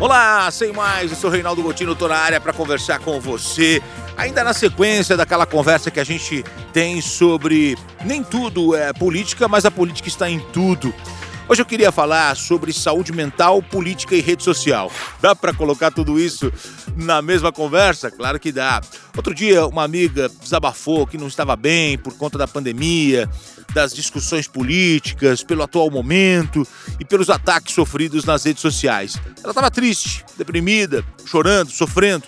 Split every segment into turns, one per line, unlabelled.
Olá, sem mais, eu sou Reinaldo Gotino, tô na área para conversar com você. Ainda na sequência daquela conversa que a gente tem sobre nem tudo é política, mas a política está em tudo. Hoje eu queria falar sobre saúde mental, política e rede social. Dá para colocar tudo isso na mesma conversa? Claro que dá. Outro dia, uma amiga desabafou que não estava bem por conta da pandemia, das discussões políticas, pelo atual momento e pelos ataques sofridos nas redes sociais. Ela estava triste, deprimida, chorando, sofrendo.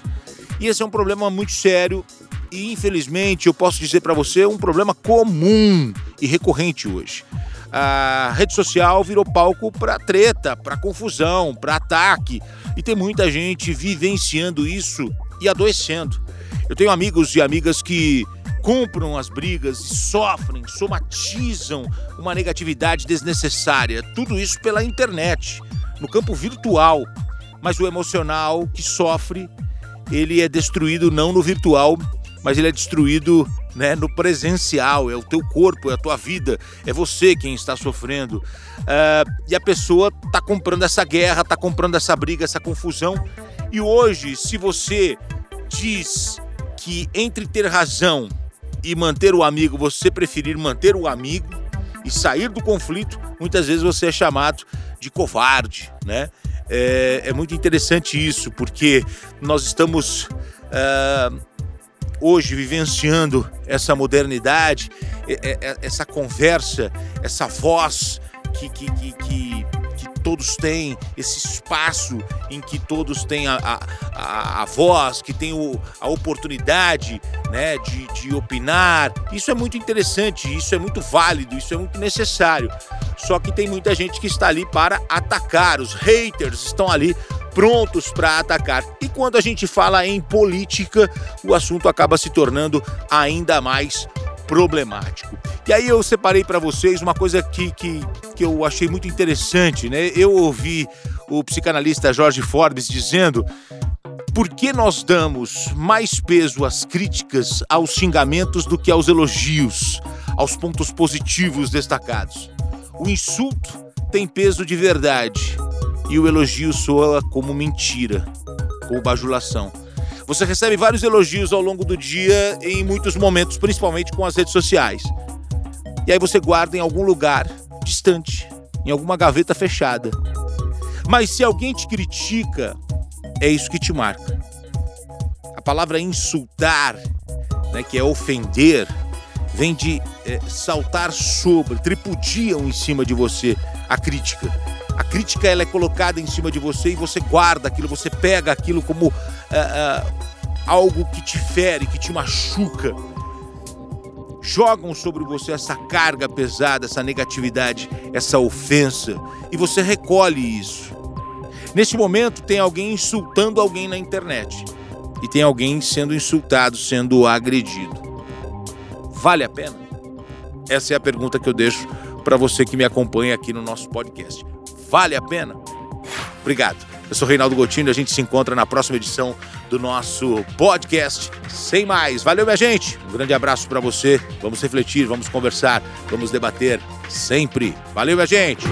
E esse é um problema muito sério e, infelizmente, eu posso dizer para você, um problema comum e recorrente hoje. A rede social virou palco para treta, para confusão, para ataque, e tem muita gente vivenciando isso e adoecendo. Eu tenho amigos e amigas que compram as brigas e sofrem, somatizam uma negatividade desnecessária. Tudo isso pela internet, no campo virtual. Mas o emocional que sofre, ele é destruído não no virtual, mas ele é destruído né, no presencial. É o teu corpo, é a tua vida, é você quem está sofrendo. Uh, e a pessoa está comprando essa guerra, está comprando essa briga, essa confusão. E hoje, se você diz que entre ter razão e manter o amigo, você preferir manter o amigo e sair do conflito, muitas vezes você é chamado de covarde, né? É, é muito interessante isso, porque nós estamos uh, hoje vivenciando essa modernidade, essa conversa, essa voz que, que, que, que todos têm, esse espaço em que todos têm a, a, a voz, que tem o, a oportunidade né, de, de opinar. Isso é muito interessante, isso é muito válido, isso é muito necessário. Só que tem muita gente que está ali para atacar, os haters estão ali prontos para atacar. E quando a gente fala em política, o assunto acaba se tornando ainda mais problemático. E aí eu separei para vocês uma coisa que, que, que eu achei muito interessante, né? Eu ouvi o psicanalista Jorge Forbes dizendo por que nós damos mais peso às críticas, aos xingamentos do que aos elogios, aos pontos positivos destacados. O insulto tem peso de verdade e o elogio soa como mentira, como bajulação. Você recebe vários elogios ao longo do dia em muitos momentos, principalmente com as redes sociais. E aí você guarda em algum lugar distante, em alguma gaveta fechada. Mas se alguém te critica, é isso que te marca. A palavra insultar, né, que é ofender, vem de é, saltar sobre, tripudiam em cima de você a crítica. A crítica ela é colocada em cima de você e você guarda aquilo, você pega aquilo como uh, uh, algo que te fere, que te machuca. Jogam sobre você essa carga pesada, essa negatividade, essa ofensa, e você recolhe isso. Neste momento, tem alguém insultando alguém na internet e tem alguém sendo insultado, sendo agredido. Vale a pena? Essa é a pergunta que eu deixo para você que me acompanha aqui no nosso podcast. Vale a pena? Obrigado. Eu sou Reinaldo Gotino e a gente se encontra na próxima edição do nosso podcast. Sem mais. Valeu, minha gente. Um grande abraço para você. Vamos refletir, vamos conversar, vamos debater sempre. Valeu, minha gente.